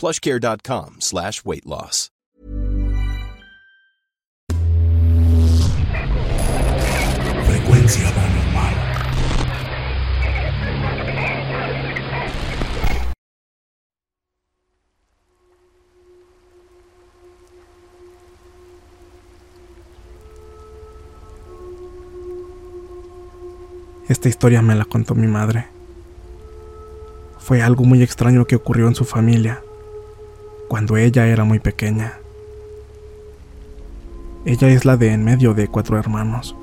Plushcare.com slash weight loss. Frecuencia paranormal. Esta historia me la contó mi madre. Fue algo muy extraño que ocurrió en su familia cuando ella era muy pequeña. Ella es la de en medio de cuatro hermanos.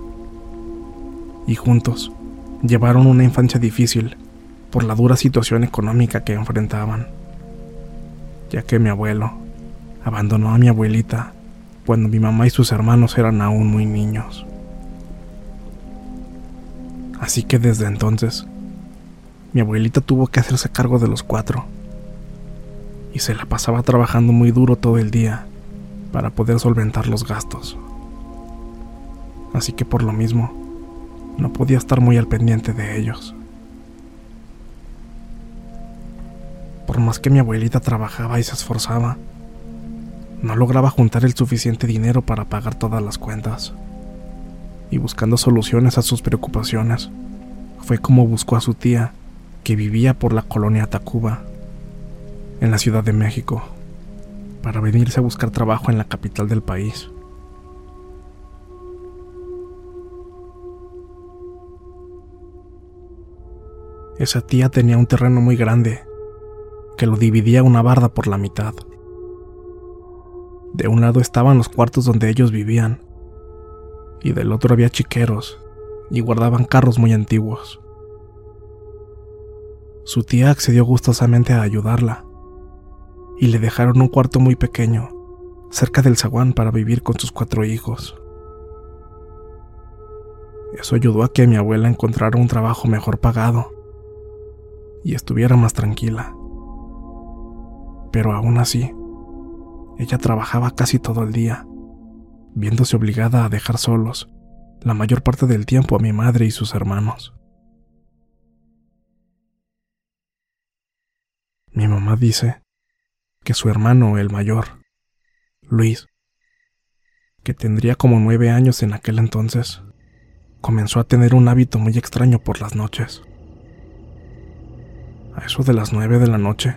Y juntos llevaron una infancia difícil por la dura situación económica que enfrentaban, ya que mi abuelo abandonó a mi abuelita cuando mi mamá y sus hermanos eran aún muy niños. Así que desde entonces, mi abuelita tuvo que hacerse cargo de los cuatro. Y se la pasaba trabajando muy duro todo el día para poder solventar los gastos. Así que por lo mismo, no podía estar muy al pendiente de ellos. Por más que mi abuelita trabajaba y se esforzaba, no lograba juntar el suficiente dinero para pagar todas las cuentas y buscando soluciones a sus preocupaciones, fue como buscó a su tía, que vivía por la colonia Tacuba, en la Ciudad de México, para venirse a buscar trabajo en la capital del país. Esa tía tenía un terreno muy grande, que lo dividía una barda por la mitad. De un lado estaban los cuartos donde ellos vivían, y del otro había chiqueros y guardaban carros muy antiguos. Su tía accedió gustosamente a ayudarla y le dejaron un cuarto muy pequeño cerca del zaguán para vivir con sus cuatro hijos. Eso ayudó a que mi abuela encontrara un trabajo mejor pagado y estuviera más tranquila. Pero aún así, ella trabajaba casi todo el día viéndose obligada a dejar solos la mayor parte del tiempo a mi madre y sus hermanos. Mi mamá dice que su hermano, el mayor, Luis, que tendría como nueve años en aquel entonces, comenzó a tener un hábito muy extraño por las noches. A eso de las nueve de la noche,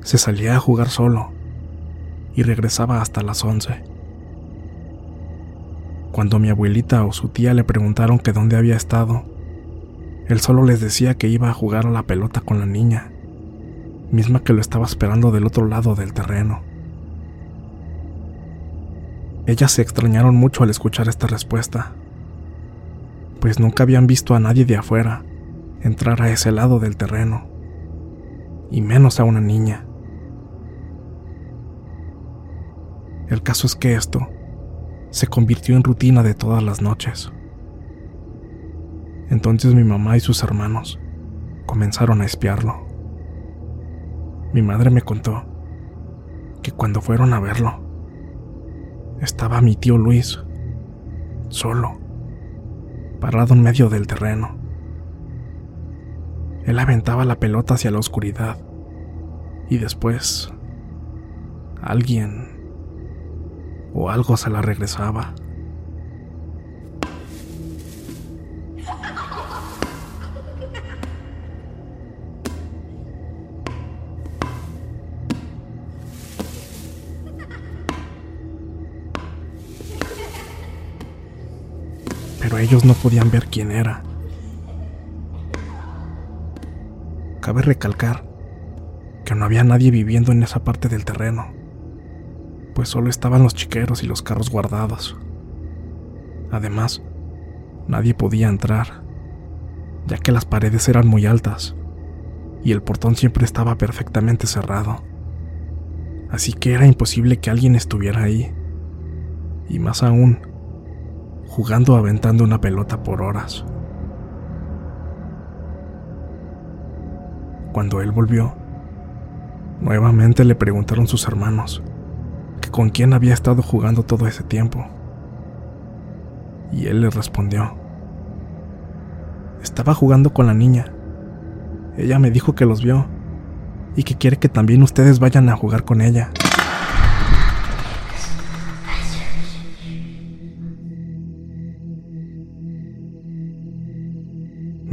se salía a jugar solo y regresaba hasta las once. Cuando mi abuelita o su tía le preguntaron que dónde había estado, él solo les decía que iba a jugar a la pelota con la niña, misma que lo estaba esperando del otro lado del terreno. Ellas se extrañaron mucho al escuchar esta respuesta, pues nunca habían visto a nadie de afuera entrar a ese lado del terreno, y menos a una niña. El caso es que esto se convirtió en rutina de todas las noches. Entonces mi mamá y sus hermanos comenzaron a espiarlo. Mi madre me contó que cuando fueron a verlo, estaba mi tío Luis, solo, parado en medio del terreno. Él aventaba la pelota hacia la oscuridad y después alguien o algo se la regresaba. Ellos no podían ver quién era. Cabe recalcar que no había nadie viviendo en esa parte del terreno, pues solo estaban los chiqueros y los carros guardados. Además, nadie podía entrar, ya que las paredes eran muy altas y el portón siempre estaba perfectamente cerrado. Así que era imposible que alguien estuviera ahí. Y más aún, jugando aventando una pelota por horas. Cuando él volvió, nuevamente le preguntaron sus hermanos que con quién había estado jugando todo ese tiempo. Y él les respondió, estaba jugando con la niña. Ella me dijo que los vio y que quiere que también ustedes vayan a jugar con ella.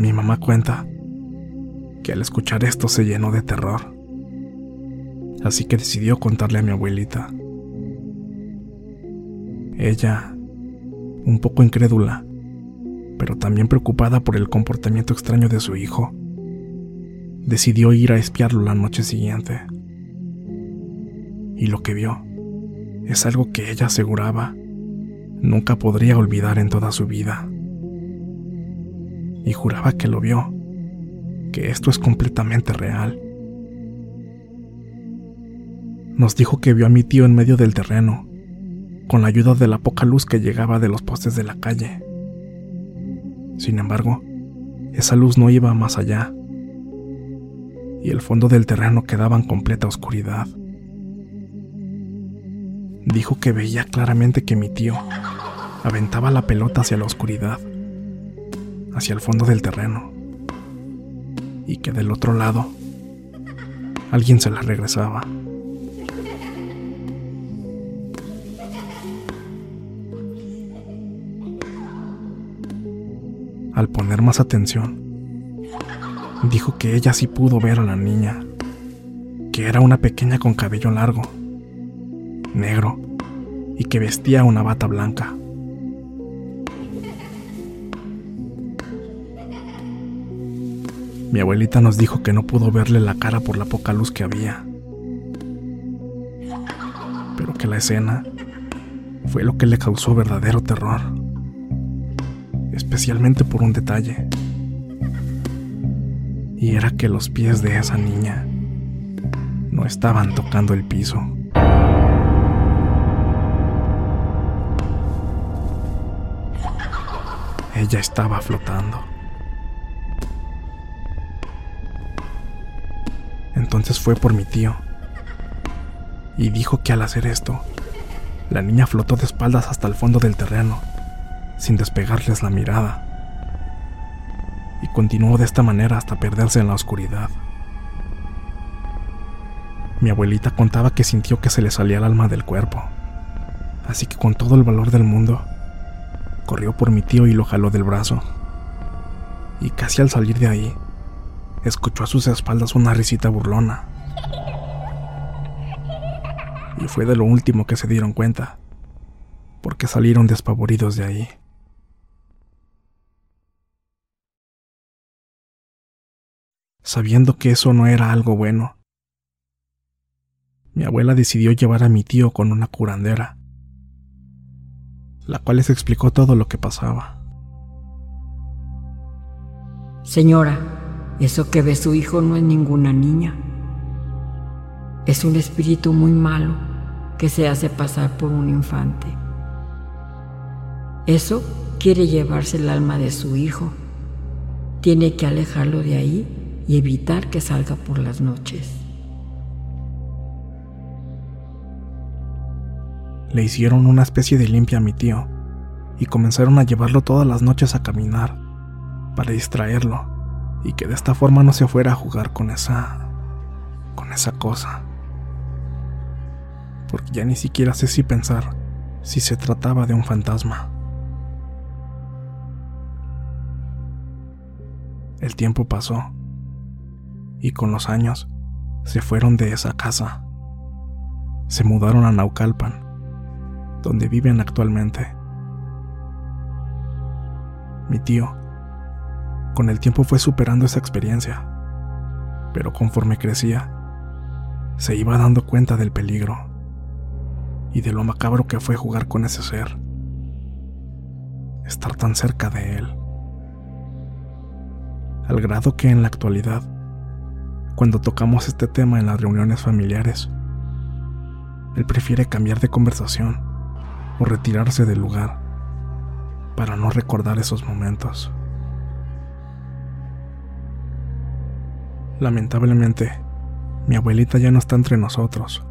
Mi mamá cuenta que al escuchar esto se llenó de terror, así que decidió contarle a mi abuelita. Ella, un poco incrédula, pero también preocupada por el comportamiento extraño de su hijo, decidió ir a espiarlo la noche siguiente. Y lo que vio es algo que ella aseguraba nunca podría olvidar en toda su vida y juraba que lo vio, que esto es completamente real. Nos dijo que vio a mi tío en medio del terreno, con la ayuda de la poca luz que llegaba de los postes de la calle. Sin embargo, esa luz no iba más allá, y el fondo del terreno quedaba en completa oscuridad. Dijo que veía claramente que mi tío aventaba la pelota hacia la oscuridad hacia el fondo del terreno y que del otro lado alguien se la regresaba. Al poner más atención, dijo que ella sí pudo ver a la niña, que era una pequeña con cabello largo, negro, y que vestía una bata blanca. Mi abuelita nos dijo que no pudo verle la cara por la poca luz que había, pero que la escena fue lo que le causó verdadero terror, especialmente por un detalle, y era que los pies de esa niña no estaban tocando el piso. Ella estaba flotando. Entonces fue por mi tío. Y dijo que al hacer esto, la niña flotó de espaldas hasta el fondo del terreno, sin despegarles la mirada. Y continuó de esta manera hasta perderse en la oscuridad. Mi abuelita contaba que sintió que se le salía el alma del cuerpo, así que con todo el valor del mundo, corrió por mi tío y lo jaló del brazo. Y casi al salir de ahí, escuchó a sus espaldas una risita burlona. Y fue de lo último que se dieron cuenta, porque salieron despavoridos de ahí. Sabiendo que eso no era algo bueno, mi abuela decidió llevar a mi tío con una curandera, la cual les explicó todo lo que pasaba. Señora, eso que ve su hijo no es ninguna niña. Es un espíritu muy malo que se hace pasar por un infante. Eso quiere llevarse el alma de su hijo. Tiene que alejarlo de ahí y evitar que salga por las noches. Le hicieron una especie de limpia a mi tío y comenzaron a llevarlo todas las noches a caminar para distraerlo y que de esta forma no se fuera a jugar con esa con esa cosa. Porque ya ni siquiera sé si pensar si se trataba de un fantasma. El tiempo pasó y con los años se fueron de esa casa. Se mudaron a Naucalpan, donde viven actualmente. Mi tío, con el tiempo fue superando esa experiencia, pero conforme crecía, se iba dando cuenta del peligro y de lo macabro que fue jugar con ese ser, estar tan cerca de él, al grado que en la actualidad, cuando tocamos este tema en las reuniones familiares, él prefiere cambiar de conversación o retirarse del lugar para no recordar esos momentos. Lamentablemente, mi abuelita ya no está entre nosotros.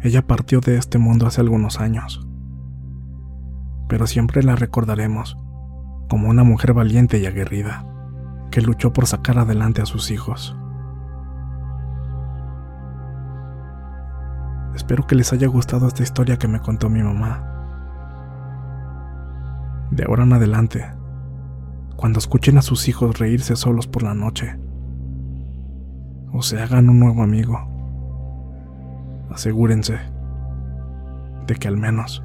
Ella partió de este mundo hace algunos años, pero siempre la recordaremos como una mujer valiente y aguerrida que luchó por sacar adelante a sus hijos. Espero que les haya gustado esta historia que me contó mi mamá. De ahora en adelante, cuando escuchen a sus hijos reírse solos por la noche, o se hagan un nuevo amigo, asegúrense de que al menos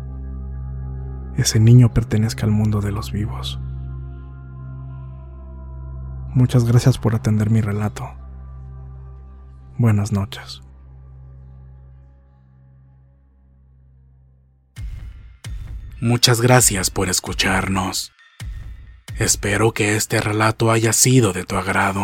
ese niño pertenezca al mundo de los vivos. Muchas gracias por atender mi relato. Buenas noches. Muchas gracias por escucharnos. Espero que este relato haya sido de tu agrado.